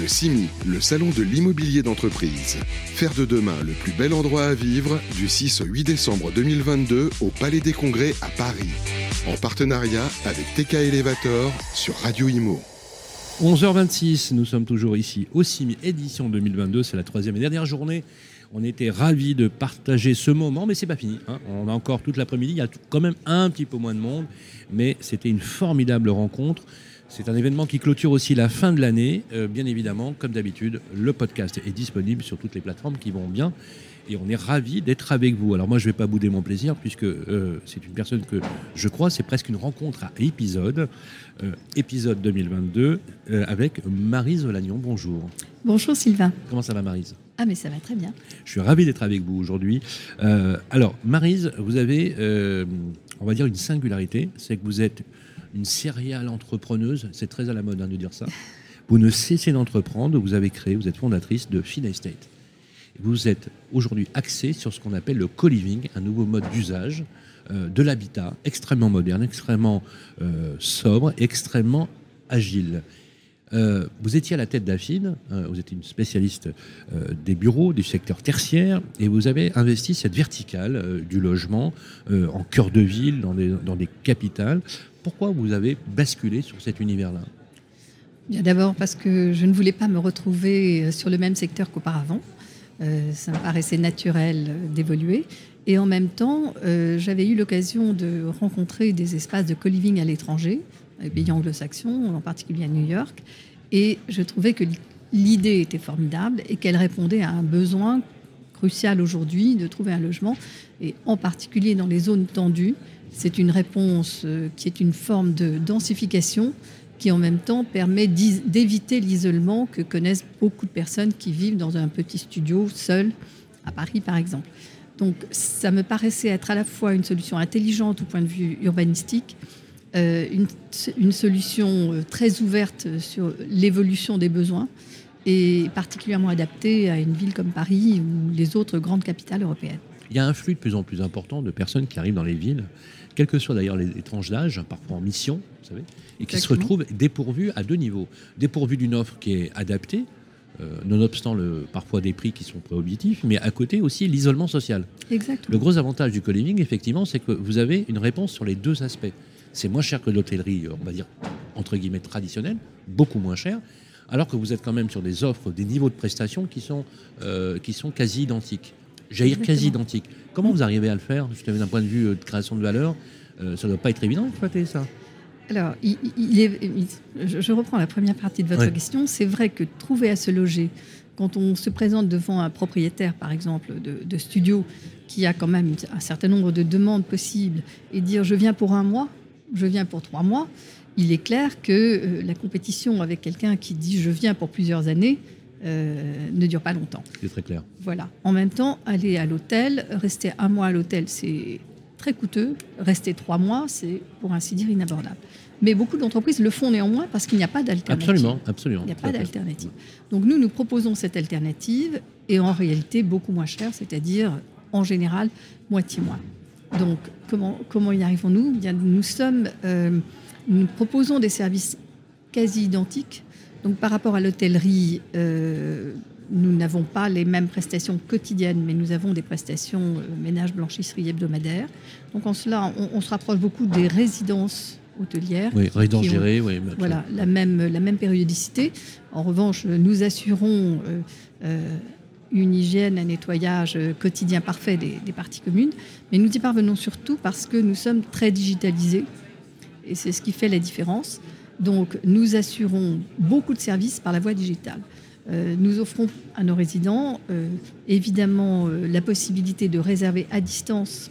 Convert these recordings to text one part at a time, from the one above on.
Le CIMI, le salon de l'immobilier d'entreprise. Faire de demain le plus bel endroit à vivre du 6 au 8 décembre 2022 au Palais des Congrès à Paris. En partenariat avec TK Elevator sur Radio Imo. 11h26, nous sommes toujours ici au CIMI édition 2022, c'est la troisième et dernière journée. On était ravis de partager ce moment, mais c'est pas fini. hein. On a encore toute l'après-midi, il y a quand même un petit peu moins de monde, mais c'était une formidable rencontre. C'est un événement qui clôture aussi la fin de l'année. Euh, bien évidemment, comme d'habitude, le podcast est disponible sur toutes les plateformes qui vont bien. Et on est ravis d'être avec vous. Alors moi, je ne vais pas bouder mon plaisir, puisque euh, c'est une personne que je crois, c'est presque une rencontre à épisode. Euh, épisode 2022, euh, avec Marise Lagnon. Bonjour. Bonjour Sylvain. Comment ça va, Marise? Ah mais ça va très bien. Je suis ravi d'être avec vous aujourd'hui. Alors, Marise, vous avez, on va dire, une singularité, c'est que vous êtes une serial entrepreneuse, c'est très à la mode hein, de dire ça. Vous ne cessez d'entreprendre, vous avez créé, vous êtes fondatrice de Fina Estate. Vous êtes aujourd'hui axée sur ce qu'on appelle le co-living, un nouveau mode d'usage euh, de l'habitat extrêmement moderne, extrêmement euh, sobre, extrêmement agile. Euh, vous étiez à la tête d'Affine, euh, vous êtes une spécialiste euh, des bureaux, du secteur tertiaire, et vous avez investi cette verticale euh, du logement en cœur de ville, dans des, capitales. Pourquoi vous avez basculé sur cet univers-là? D'abord parce que je ne voulais pas me retrouver sur le même secteur qu'auparavant. Ça me paraissait naturel d'évoluer. Et en même temps, j'avais eu l'occasion de rencontrer des espaces de co-living à l'étranger, les pays anglo-saxons, en particulier à New York. Et je trouvais que l'idée était formidable et qu'elle répondait à un besoin crucial aujourd'hui de trouver un logement. Et en particulier dans les zones tendues, c'est une réponse euh, qui est une forme de densification qui en même temps permet d'éviter l'isolement que connaissent beaucoup de personnes qui vivent dans un petit studio seul à Paris par exemple. Donc ça me paraissait être à la fois une solution intelligente au point de vue urbanistique, une, une solution euh, très ouverte sur l'évolution des besoins et particulièrement adaptée à une ville comme Paris ou les autres grandes capitales européennes. Il y a un flux de plus en plus important de personnes qui arrivent dans les villes, quelles que soient d'ailleurs les, les tranches d'âge, parfois en mission, vous savez, et qui se retrouvent dépourvues à deux niveaux. Dépourvues d'une offre qui est adaptée, euh, nonobstant le, parfois des prix qui sont prohibitifs, mais à côté aussi l'isolement social. Exactement. Le gros avantage du co-living, effectivement, c'est que vous avez une réponse sur les deux aspects. C'est moins cher que l'hôtellerie, euh, on va dire, entre guillemets, traditionnelle, beaucoup moins cher, alors que vous êtes quand même sur des offres, des niveaux de prestations qui sont, euh, qui sont quasi identiques. Dire quasi identiques. Comment vous arrivez à le faire Justement, d'un point de vue euh, de création de valeur, euh, ça ne doit pas être évident d'exploiter ça. Alors, il- il est- il- je je reprends la première partie de votre Ouais. question. C'est vrai que trouver à se loger, quand on se présente devant un propriétaire, par exemple, de, de studio, qui a quand même un certain nombre de demandes possibles, et dire je viens pour un mois, je viens pour trois mois, il est clair que euh, la compétition avec quelqu'un qui dit je viens pour plusieurs années euh, ne dure pas longtemps. C'est très clair. Voilà. En même temps, aller à l'hôtel, rester un mois à l'hôtel, c'est très coûteux. Rester trois mois, c'est pour ainsi dire inabordable. Mais beaucoup d'entreprises le font néanmoins parce qu'il n'y a pas d'alternative. Absolument, absolument. Il n'y a pas d'alternative. Donc nous, nous proposons cette alternative et en réalité beaucoup moins cher, c'est-à-dire en général moitié moins. Donc comment, comment y arrivons-nous Eh Bien, Nous sommes, euh, nous proposons des services quasi identiques. Donc par rapport à l'hôtellerie, euh, nous n'avons pas les mêmes prestations quotidiennes, mais nous avons des prestations euh, ménage, blanchisserie hebdomadaire. Donc en cela, on, on se rapproche beaucoup des résidences hôtelières. Oui, résidence qui ont- gérée, oui. voilà, la même, la même périodicité. En revanche, nous assurons une hygiène, un nettoyage euh, quotidien parfait des, parties communes, mais nous y parvenons surtout parce que nous sommes très digitalisés, et c'est ce qui fait la différence. Donc, nous assurons beaucoup de services par la voie digitale. Euh, nous offrons à nos résidents, euh, évidemment, la possibilité de réserver à distance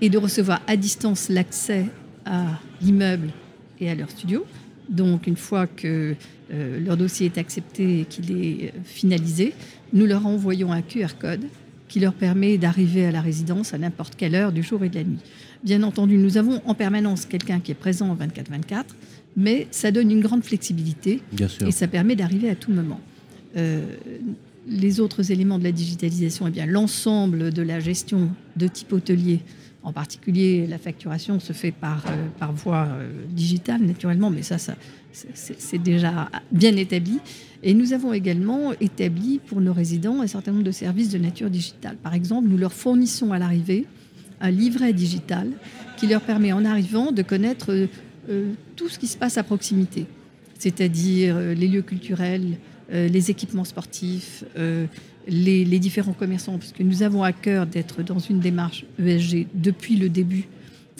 et de recevoir à distance l'accès à l'immeuble et à leur studio. Donc, une fois que leur dossier est accepté et qu'il est finalisé, nous leur envoyons un QR code qui leur permet d'arriver à la résidence à n'importe quelle heure du jour et de la nuit. Bien entendu, nous avons en permanence quelqu'un qui est présent en 24-24, mais ça donne une grande flexibilité Bien sûr. et ça permet d'arriver à tout moment. Euh, les autres éléments de la digitalisation, eh bien l'ensemble de la gestion de type hôtelier, en particulier la facturation se fait par, euh, par voie euh, digitale naturellement, mais ça, c'est déjà bien établi. Et nous avons également établi pour nos résidents un certain nombre de services de nature digitale. Par exemple, nous leur fournissons à l'arrivée un livret digital qui leur permet en arrivant de connaître euh, tout ce qui se passe à proximité, c'est-à-dire euh, les lieux culturels, euh, les équipements sportifs, les, les, différents commerçants, puisque nous avons à cœur d'être dans une démarche ESG depuis le début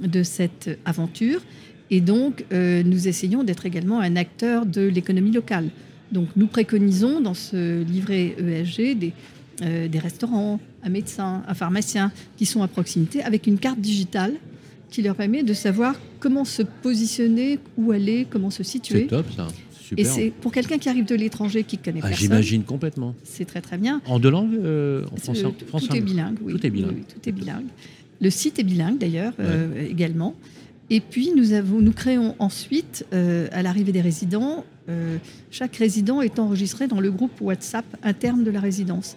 de cette aventure. Et donc, nous essayons d'être également un acteur de l'économie locale. Donc nous préconisons dans ce livret ESG des, euh, des restaurants, un médecin, un pharmacien qui sont à proximité avec une carte digitale qui leur permet de savoir comment se positionner, où aller, comment se situer. C'est top ça. Super. Et c'est pour quelqu'un qui arrive de l'étranger, qui connaît ah, personne. J'imagine complètement. C'est très très bien. En deux langues, euh, en français, euh, français, Tout est bilingue. Oui. Tout est bilingue. Oui, oui, tout est bilingue. Le site est bilingue d'ailleurs ouais. euh, également. Et puis nous, avons, nous créons ensuite, euh, à l'arrivée des résidents, euh, chaque résident est enregistré dans le groupe WhatsApp interne de la résidence.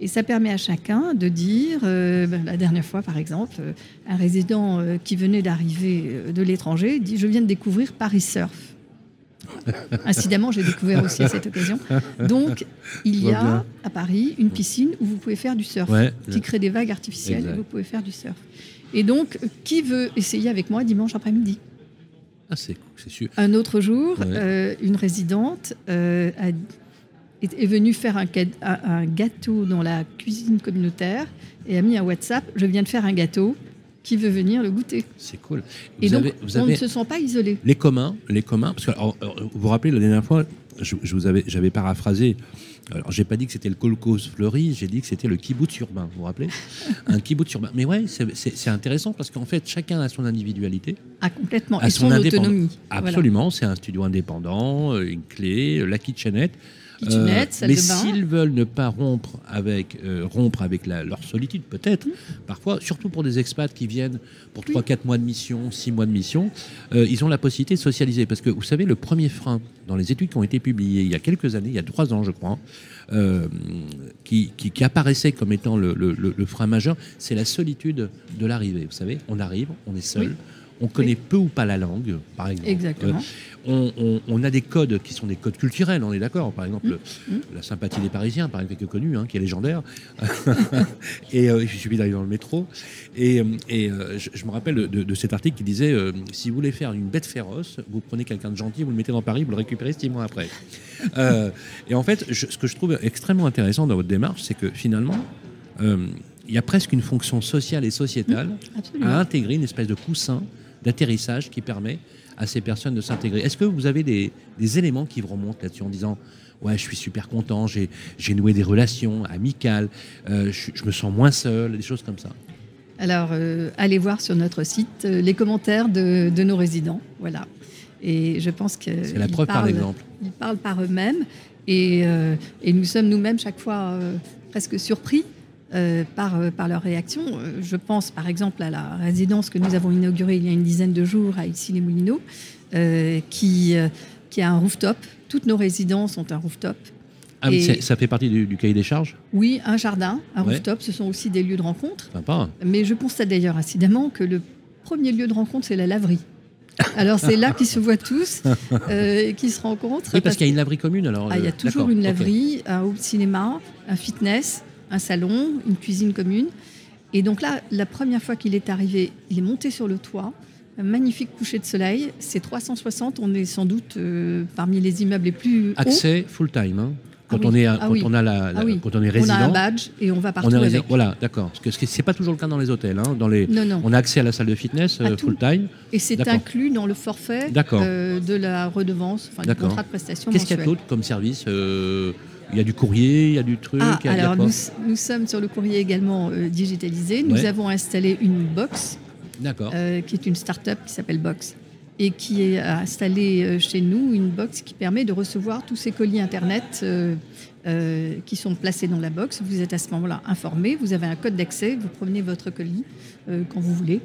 Et ça permet à chacun de dire, euh, la dernière fois par exemple, euh, un résident qui venait d'arriver de l'étranger dit Je viens de découvrir Paris Surf. Incidemment, j'ai découvert aussi à cette occasion. Donc, il y a à Paris une piscine où vous pouvez faire du surf, Ouais. qui crée des vagues artificielles Exact. et vous pouvez faire du surf. Et donc, qui veut essayer avec moi dimanche après-midi? Ah, c'est c'est sûr. Un autre jour, Ouais. euh, une résidente euh, a- est, est venue faire un- un gâteau dans la cuisine communautaire et a mis un WhatsApp Je viens de faire un gâteau. Qui veut venir le goûter C'est cool. Et Vous donc, avez, vous on avez ne se sent pas isolé. les communs, les communs, parce que alors, alors, vous vous rappelez la dernière fois, je, je vous avais, j'avais paraphrasé. Alors, j'ai pas dit que c'était le kolkhoz fleuri, j'ai dit que c'était le kibbutz urbain. Vous vous rappelez? Un kibbutz urbain. Mais ouais, c'est- intéressant parce qu'en fait, chacun a son individualité. Ah, complètement. à et son autonomie. Voilà. Absolument, c'est un studio indépendant, euh, une clé, euh, la kitchenette. Kitchenette, Euh, mais s'ils veulent ne pas rompre avec, euh, rompre avec la- leur solitude, peut-être, parfois, surtout pour des expats qui viennent pour Oui. 3-4 mois de mission, 6 mois de mission, euh, ils ont la possibilité de socialiser. Parce que vous savez, le premier frein dans les études qui ont été publiées il y a quelques années, il y a 3 ans, je crois, euh, qui, qui- qui apparaissait comme étant le, le- le- le frein majeur, c'est la solitude de l'arrivée. Vous savez, on arrive, on est seul. Oui. On connaît peu ou pas la langue, par exemple. Exactement. On, on- on a des codes qui sont des codes culturels, on est d'accord. Par exemple, Mmh. la sympathie des Parisiens, par exemple, qui est connue, hein, qui est légendaire. et euh, il suffit d'aller dans le métro. Et, euh, et, euh, je, je me rappelle de, de cet article qui disait euh, si vous voulez faire une bête féroce, vous prenez quelqu'un de gentil, vous le mettez dans Paris, vous le récupérez six mois après. Euh, et en fait, je- ce que je trouve extrêmement intéressant dans votre démarche, c'est que finalement, euh, il y a presque une fonction sociale et sociétale Absolument. à intégrer une espèce de coussin d'atterrissage qui permet à ces personnes de s'intégrer. Est-ce que vous avez des, des éléments qui vous remontent là-dessus en disant Ouais, je suis super content, j'ai j'ai noué des relations amicales, euh, je, je me sens moins seul, des choses comme ça? Alors, euh, allez voir sur notre site euh, les commentaires de, de nos résidents. Voilà. Et je pense que. C'est la preuve par l'exemple. Ils parlent par eux-mêmes. Et, et nous sommes nous-mêmes chaque fois presque surpris euh, par, euh, par leur réaction. Euh, Je pense par exemple à la résidence que nous avons inaugurée il y a une dizaine de jours à Issy-les-Moulineaux, euh, qui, euh, qui a un rooftop. Toutes nos résidences ont un rooftop. Ah, mais ça fait partie du, du cahier des charges? Oui, un jardin, un Ouais. rooftop, ce sont aussi des lieux de rencontre. Sympa. Mais je constate d'ailleurs incidemment que le premier lieu de rencontre, c'est la laverie. Alors c'est là qu'ils se voient tous, euh, et qu'ils se rencontrent. Oui, parce qu'il y a une laverie commune alors. Ah, il y a toujours une laverie, un hall cinéma, un fitness, un salon, une cuisine commune. Et donc là, la première fois qu'il est arrivé, il est monté sur le toit. Un magnifique coucher de soleil. C'est 360. On est sans doute euh, parmi les immeubles les plus hauts. Accès full time. hein. Quand, Ah oui. on est, à- Ah quand oui. on a la, la- Ah oui. quand on est On résident, a un badge et on va partout on est résident. avec. Voilà, d'accord. Parce que c'est pas toujours le cas dans les hôtels. hein. Dans les, Non, non. on a accès à la salle de fitness euh, full time. Et c'est inclus dans le forfait euh, de la redevance, enfin du contrat de prestation Qu'est-ce qu'il y a d'autre comme service Euh, Il y a du courrier, il y a du truc. Ah, il y a- alors nous, nous sommes sur le courrier également euh, digitalisé. Nous Ouais. avons installé une box D'accord. euh, qui est une start-up qui s'appelle Box et qui est installée euh, chez nous, une box qui permet de recevoir tous ces colis Internet euh, qui sont placés dans la box. Vous êtes à ce moment-là informé, vous avez un code d'accès, vous prenez votre colis quand vous voulez,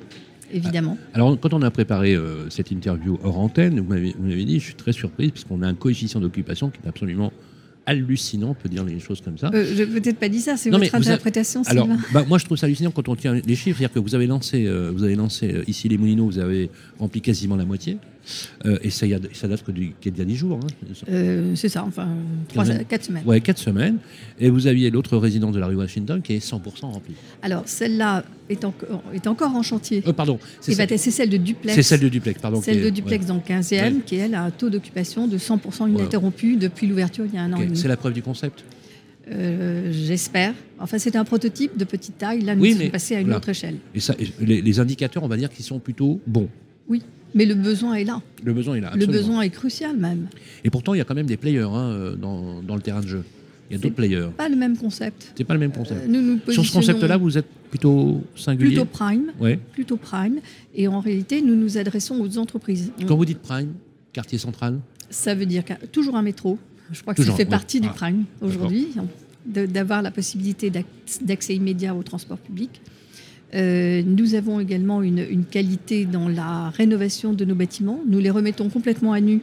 évidemment. Alors, quand on a préparé euh, cette interview hors antenne, vous m'avez vous m'avez dit, je suis très surprise, puisqu'on a un coefficient d'occupation qui est absolument hallucinant, on peut dire les choses comme ça. Euh, je n'ai peut-être pas dit ça, c'est votre vous avez- interprétation, Alors, bah, moi, je trouve ça hallucinant quand on tient les chiffres. C'est-à-dire que vous avez lancé, euh, vous avez lancé euh, ici les Moulineaux, vous avez rempli quasiment la moitié. Euh, et ça, ça date que du- qu'il y a 10 jours. hein. Euh, c'est ça, enfin, trois, Quinzaine. quatre semaines. Ouais, 4 semaines. Et vous aviez l'autre résidence de la rue Washington qui est 100% remplie. Alors, celle-là est, encore- est encore en chantier. Euh, pardon, c'est celle, être- c'est celle de duplex. c'est celle de duplex, pardon. Celle qui est- de duplex dans le 15e, qui elle a un taux d'occupation de 100% ininterrompu depuis l'ouverture il y a un an et demi. C'est la preuve du concept. Euh, J'espère. Enfin, c'était un prototype de petite taille. Là, nous Oui, sommes passés à une autre échelle. Et ça, les, les indicateurs, on va dire qu'ils sont plutôt bons. Oui, mais le besoin est là. Le besoin est là. Le absolument. besoin est crucial même. Et pourtant, il y a quand même des players hein, dans, dans le terrain de jeu. Il y a d'autres players. Pas le même concept. C'est pas le même concept. Euh, Nous nous Sur ce concept-là, vous êtes plutôt singulier. plutôt prime, Ouais. plutôt prime, et en réalité, nous nous adressons aux entreprises. Quand vous dites prime, quartier central, Ça veut dire toujours un métro. Je crois que Toujours, ça fait partie du Ah, prime aujourd'hui, d'avoir la possibilité d'ac- d'accès immédiat au transport public. Euh, nous avons également une, une qualité dans la rénovation de nos bâtiments. Nous les remettons complètement à nu,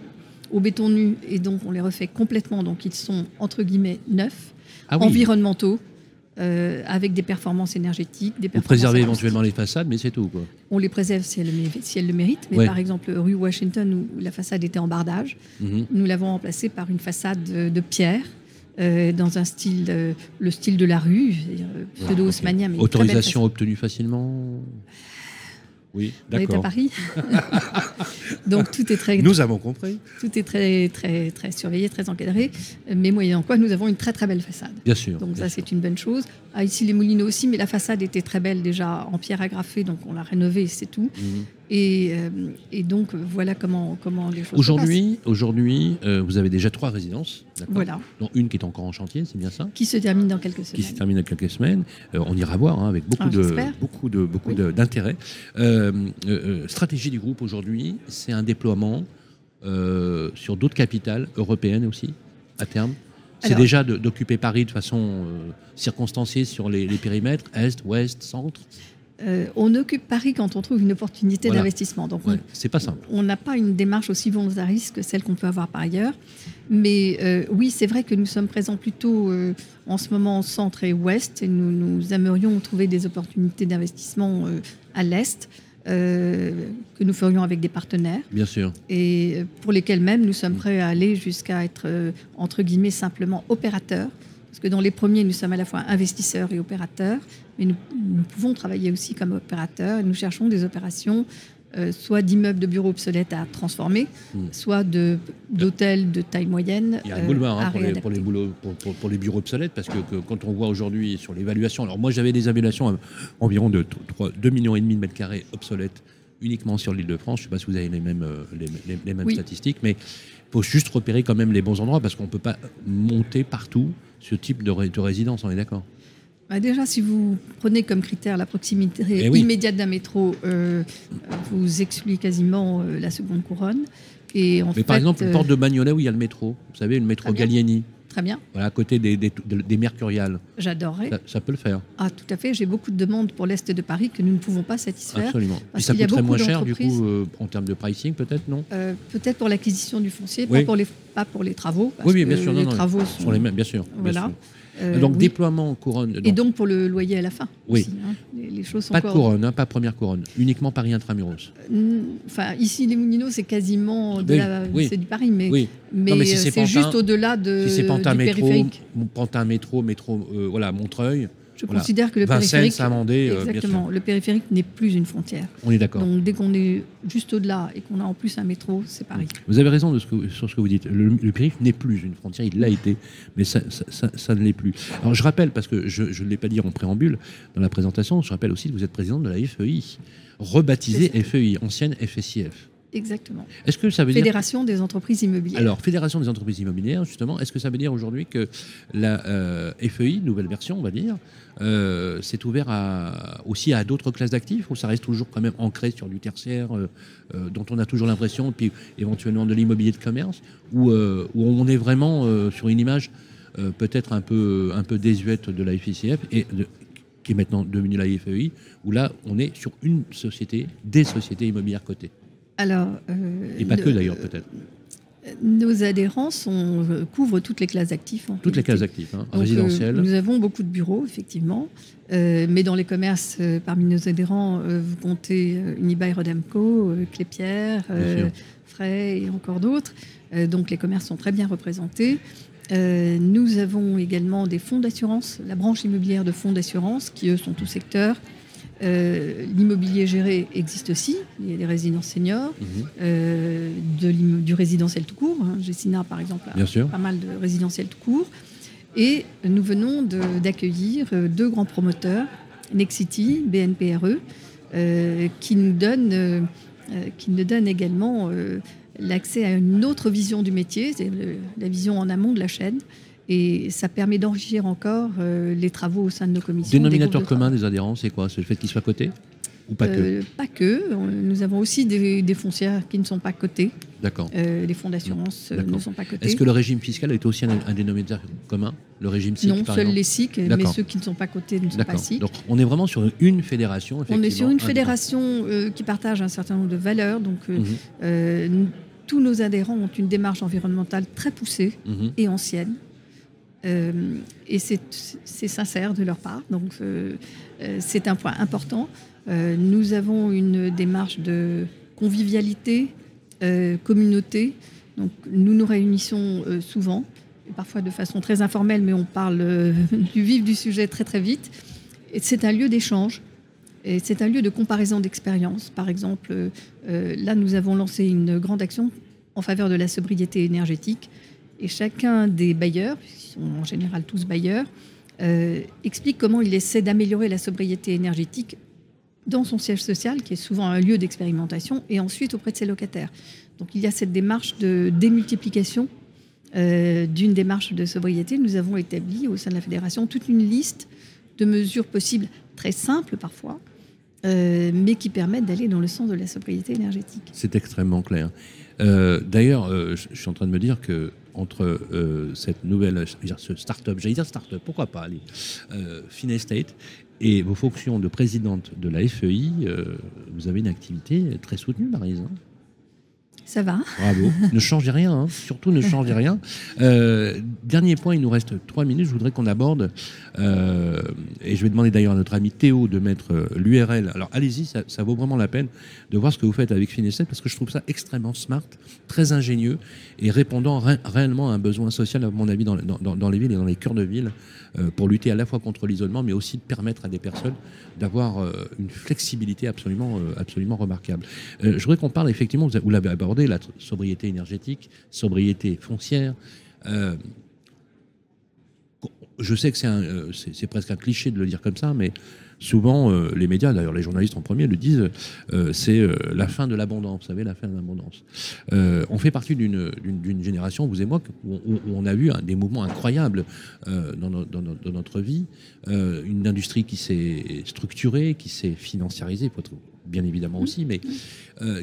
au béton nu, et donc on les refait complètement. Donc ils sont entre guillemets neufs, ah oui, environnementaux, euh, avec des performances énergétiques, des performances acoustiques. éventuellement les façades, mais c'est tout. Quoi. On les préserve si elles le, mé- si elles le méritent. Mais Ouais. par exemple, rue Washington, où la façade était en bardage, Mhm. nous l'avons remplacée par une façade de, de pierre, euh, dans un style, euh, le style de la rue, euh, une très belle Autorisation obtenue facilement Oui, façade. On est à d'accord. Paris. Donc tout est très, Nous avons compris. tout est très, très, très surveillé, très encadré. Mais moyennant quoi, nous avons une très très belle façade. Bien sûr. Donc bien ça, c'est une bonne chose. Ah, ici, les Moulineaux aussi, mais la façade était très belle déjà en pierre agrafée, donc on l'a rénovée, c'est tout. Mhm. Et, euh, et donc voilà comment, comment les choses se Aujourd'hui, aujourd'hui euh, vous avez déjà trois résidences, Voilà, dont une qui est encore en chantier, c'est bien ça qui se termine dans quelques qui se semaines. termine dans quelques semaines. Euh, on ira voir hein, avec beaucoup Ah, de beaucoup de beaucoup Oui. de- d'intérêt. Euh, stratégie du groupe aujourd'hui, c'est un déploiement sur d'autres capitales européennes aussi à terme. C'est déjà d'occuper Paris de façon euh, circonstanciée sur les, les périmètres est, ouest, centre. Euh, on occupe Paris quand on trouve une opportunité Voilà. d'investissement. Donc Ouais, c'est pas simple. on n'a pas une démarche aussi volontariste que celle qu'on peut avoir par ailleurs. Mais euh, oui, c'est vrai que nous sommes présents plutôt euh, en ce moment au centre et ouest et nous, nous aimerions trouver des opportunités d'investissement à l'est que nous ferions avec des partenaires Bien sûr. et pour lesquels même nous Mm. sommes prêts à aller jusqu'à être entre guillemets simplement opérateurs. Parce que dans les premiers, nous sommes à la fois investisseurs et opérateurs, mais nous, nous pouvons travailler aussi comme opérateurs. Et nous cherchons des opérations euh, soit d'immeubles de bureaux obsolètes à transformer, Mm. soit d'hôtels de, taille moyenne. Il y a un euh, boulevard hein, à pour, les, réadapter. pour, les boulots, pour, pour- pour les bureaux obsolètes, parce que, que quand on voit aujourd'hui sur l'évaluation, alors moi j'avais des évaluations à environ de 2,5 millions et demi de mètres carrés obsolètes uniquement sur l'île de France. Je ne sais pas si vous avez les mêmes, euh, les, les- les mêmes Oui. statistiques, mais faut juste repérer quand même les bons endroits, parce qu'on ne peut pas monter partout ce type de, ré- de résidence, on est d'accord? Bah, déjà, si vous prenez comme critère la proximité Eh oui. immédiate d'un métro, euh, vous excluez quasiment euh, la seconde couronne. Et en Mais fait, par exemple, le euh, port de Bagnolet où il y a le métro, vous savez, le métro. Gallieni, très bien, voilà, à côté des, des, des Mercuriales, j'adorerais. ça, ça peut le faire, Ah, tout à fait. J'ai beaucoup de demandes pour l'Est de Paris que nous ne pouvons pas satisfaire. absolument. Et parce ça qu'il y a coûterait beaucoup moins cher, du coup, euh, en termes de pricing, peut-être, non? Euh, Peut-être pour l'acquisition du foncier, Oui. pas, pour les, pas pour les travaux. Parce Oui, oui, bien que sûr, non, les non, travaux sont. Sur les mêmes, bien sûr. bien Voilà. sûr. Euh, donc oui. déploiement couronne. Et donc, pour le loyer à la fin. Oui. aussi, hein. les, les choses sont pas de couronne, hein, pas première couronne, uniquement Paris intramuros. Euh, Enfin, ici, les Moulineaux, c'est quasiment de Oui, la- oui. c'est du Paris, mais, Oui, mais, Non, mais si euh, c'est juste au-delà de, si c'est Pantin du métro, périphérique. Pantin métro, métro, euh, voilà, Montreuil, Je voilà. considère que le Vincennes, périphérique, Saint-Mandé, euh, exactement, le périphérique n'est plus une frontière. On est d'accord. Donc dès qu'on est juste au-delà et qu'on a en plus un métro, c'est Paris. Vous avez raison de ce que- sur ce que vous dites. Le, le périph' n'est plus une frontière, il l'a été, mais ça, ça- ça- ça ne l'est plus. Alors je rappelle, parce que je ne l'ai pas dit en préambule dans la présentation, je rappelle aussi que vous êtes président de la FEI, rebaptisée FEI, ancienne FSIF. Exactement. Est-ce que ça veut dire Fédération des entreprises immobilières. Alors, Fédération des entreprises immobilières, justement, est-ce que ça veut dire aujourd'hui que la euh, FEI, nouvelle version, on va dire, euh, s'est ouvert à, aussi à d'autres classes d'actifs ou ça reste toujours quand même ancré sur du tertiaire euh, euh, dont on a toujours l'impression, puis éventuellement de l'immobilier de commerce, où on est vraiment sur une image peut-être un peu, un peu désuète de la FICF et de- qui est maintenant devenue la FEI, où là, on est sur une société, des sociétés immobilières cotées. Alors, euh, Et pas que d'ailleurs, peut-être. Nos adhérents sont, euh, couvrent toutes les classes d'actifs. Toutes les classes d'actifs, hein, Donc, euh, résidentielles. nous avons beaucoup de bureaux, effectivement. Euh, mais dans les commerces, euh, parmi nos adhérents, vous comptez euh, Unibail Rodamco, Clépierre. Frey et encore d'autres. Donc les commerces sont très bien représentés. Nous avons également des fonds d'assurance, la branche immobilière de fonds d'assurance, qui eux sont tout secteur. Euh, L'immobilier géré existe aussi, il y a les résidences seniors, Mhm. euh, de du résidentiel tout court. hein. Gessina, par exemple, a Bien sûr. pas mal de résidentiel tout court. Et nous venons d'accueillir euh, deux grands promoteurs, Nexity, BNPRE, euh, qui nous donnent, qui nous donnent également l'accès à une autre vision du métier, c'est la vision en amont de la chaîne. Et ça permet d'enrichir encore euh, les travaux au sein de nos commissions. Dénominateur commun des adhérents, c'est quoi? C'est le fait qu'ils soient cotés Ou pas que? Euh, Pas que. Nous avons aussi des, des foncières qui ne sont pas cotées. D'accord. Euh, les fonds d'assurance ne sont pas cotés. Est-ce que le régime fiscal est aussi un, un dénominateur commun? Le régime SIC, non, seuls les SIC, mais ceux qui ne sont pas cotés ne sont pas. SIC. Donc on est vraiment sur une fédération. On est sur une fédération qui partage un certain nombre de valeurs. Donc, Mhm, tous nos adhérents ont une démarche environnementale très poussée mhm. et ancienne. Euh, et c'est sincère de leur part. Donc, euh, euh, c'est un point important. Nous avons une démarche de convivialité, communauté. Donc, nous nous réunissons souvent, parfois de façon très informelle, mais on parle du vif du sujet très très vite. C'est un lieu d'échange. Et c'est un lieu de comparaison d'expériences. Par exemple, là, nous avons lancé une grande action en faveur de la sobriété énergétique. Et chacun des bailleurs, ils sont en général tous bailleurs, euh, explique comment il essaie d'améliorer la sobriété énergétique dans son siège social, qui est souvent un lieu d'expérimentation, et ensuite auprès de ses locataires. Donc il y a cette démarche de démultiplication euh, d'une démarche de sobriété. Nous avons établi au sein de la fédération toute une liste de mesures possibles, très simples parfois, euh, mais qui permettent d'aller dans le sens de la sobriété énergétique. C'est extrêmement clair. D'ailleurs, je suis en train de me dire que entre euh, cette nouvelle, ce start-up, j'allais dire start-up, pourquoi pas, allez, euh, Finestate, et vos fonctions de présidente de la FEI, euh, vous avez une activité très soutenue, Marise. hein. Ça va Bravo. ne changez rien, hein. surtout ne changez rien. Euh, dernier point, il nous reste trois minutes. Je voudrais qu'on aborde, euh, et je vais demander d'ailleurs à notre ami Théo de mettre euh, l'URL. Alors allez-y, ça, vaut vraiment la peine de voir ce que vous faites avec Fineset parce que je trouve ça extrêmement smart, très ingénieux et répondant ré- réellement à un besoin social, à mon avis, dans, les villes et dans les cœurs de ville euh, pour lutter à la fois contre l'isolement, mais aussi de permettre à des personnes d'avoir une flexibilité absolument, absolument remarquable. Je voudrais qu'on parle effectivement, vous avez- vous l'avez abordé, la sobriété énergétique, sobriété foncière. Je sais que euh, c'est presque un cliché de le dire comme ça, mais souvent euh, les médias, d'ailleurs les journalistes en premier, le disent, euh, c'est la fin de l'abondance. Vous savez, la fin de l'abondance. On fait partie d'une- génération, vous et moi, où, on a vu des mouvements incroyables dans, no- dans no- dans notre vie, une industrie qui s'est structurée, qui s'est financiarisée, bien évidemment aussi, mais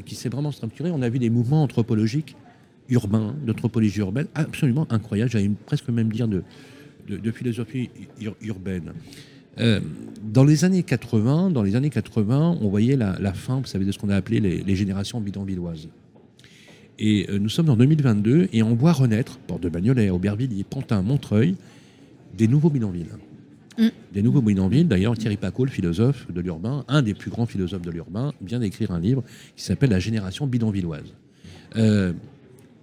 qui s'est vraiment structurée. On a vu des mouvements anthropologiques urbains, d'anthropologie urbaine, absolument incroyables. J'allais presque même dire de, de, de philosophie ur- urbaine. Euh, dans les années 80, dans les années 80, on voyait la, la fin, vous savez, de ce qu'on a appelé les, les générations bidonvilloises. Et euh, nous sommes en 2022 et on voit renaître, Porte de Bagnolet, Aubervilliers, Pantin, Montreuil, des nouveaux bidonvilles. Mm. Des nouveaux bidonvilles. D'ailleurs, Thierry Paco, le philosophe de l'urbain, un des plus grands philosophes de l'urbain, vient d'écrire un livre qui s'appelle La génération bidonvilloise. Euh,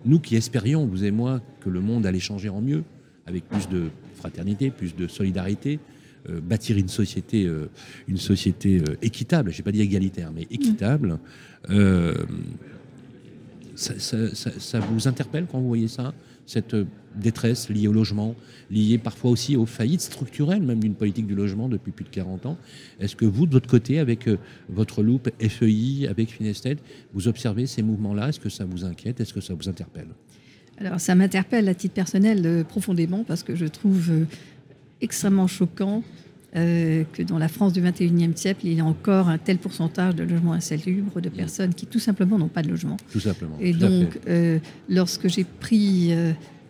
nous qui espérions, vous et moi, que le monde allait changer en mieux, avec plus de fraternité, plus de solidarité, euh, bâtir une société, euh, une société euh, équitable, je n'ai pas dit égalitaire, mais équitable, ça, vous interpelle quand vous voyez ça cette détresse liée au logement, liée parfois aussi aux faillites structurelles même d'une politique du logement depuis plus de 40 ans? Est-ce que vous, de votre côté, avec votre loupe FEI, avec Finested, vous observez ces mouvements-là? Est-ce que ça vous inquiète? Est-ce que ça vous interpelle? Alors, ça m'interpelle à titre personnel euh, profondément parce que je trouve euh, extrêmement choquant euh, que dans la France du 21e siècle, il y a encore un tel pourcentage de logements insalubres, de personnes qui tout simplement n'ont pas de logement. Tout simplement. Et Tout donc, lorsque j'ai pris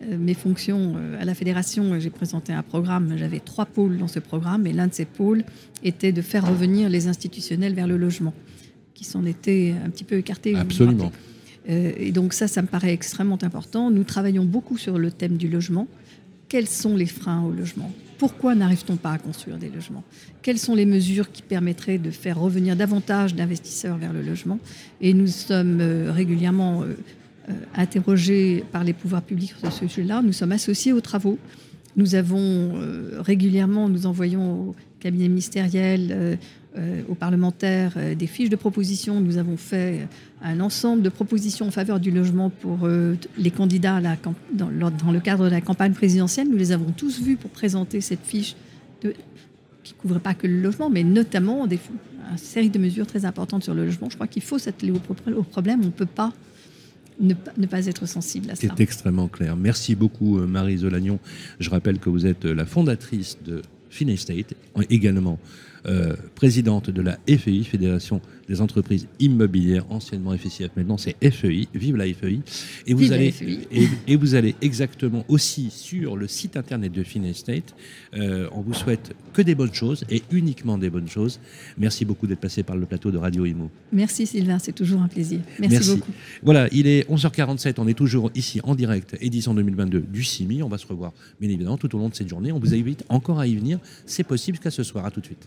mes fonctions à la fédération, j'ai présenté un programme. J'avais trois pôles dans ce programme, et l'un de ces pôles était de faire revenir les institutionnels vers le logement, qui s'en étaient un petit peu écartés. Absolument. Rappelez. et donc ça, ça me paraît extrêmement important. Nous travaillons beaucoup sur le thème du logement. Quels sont les freins au logement? Pourquoi n'arrive-t-on pas à construire des logements? Quelles sont les mesures qui permettraient de faire revenir davantage d'investisseurs vers le logement? Et nous sommes régulièrement interrogés par les pouvoirs publics sur ce sujet-là. Nous sommes associés aux travaux. Nous avons régulièrement, nous envoyons au cabinet ministériel, euh, aux parlementaires euh, des fiches de propositions. Nous avons fait un ensemble de propositions en faveur du logement pour euh, les candidats dans, le cadre de la campagne présidentielle. Nous les avons tous vus pour présenter cette fiche qui ne couvre pas que le logement, mais notamment des, une série de mesures très importantes sur le logement. Je crois qu'il faut s'atteler au, problème. On ne peut pas ne, pas être sensible à cela. C'est extrêmement clair. Merci beaucoup, Marie Zolagnon. Je rappelle que vous êtes la fondatrice de Finestate, également euh, présidente de la FEI, Fédération des entreprises immobilières, anciennement FCF, maintenant c'est FEI, vive la FEI. Et vous, allez, e Et, vous allez exactement aussi sur le site internet de Finestate. Euh, on vous souhaite que des bonnes choses et uniquement des bonnes choses. Merci beaucoup d'être passé par le plateau de Radio Imo. Merci Sylvain, c'est toujours un plaisir. Merci, beaucoup. Voilà, il est 11h47, on est toujours ici en direct, édition 2022 du CIMI. On va se revoir bien évidemment tout au long de cette journée. On vous invite encore à y venir. C'est possible qu'à ce soir. À tout de suite.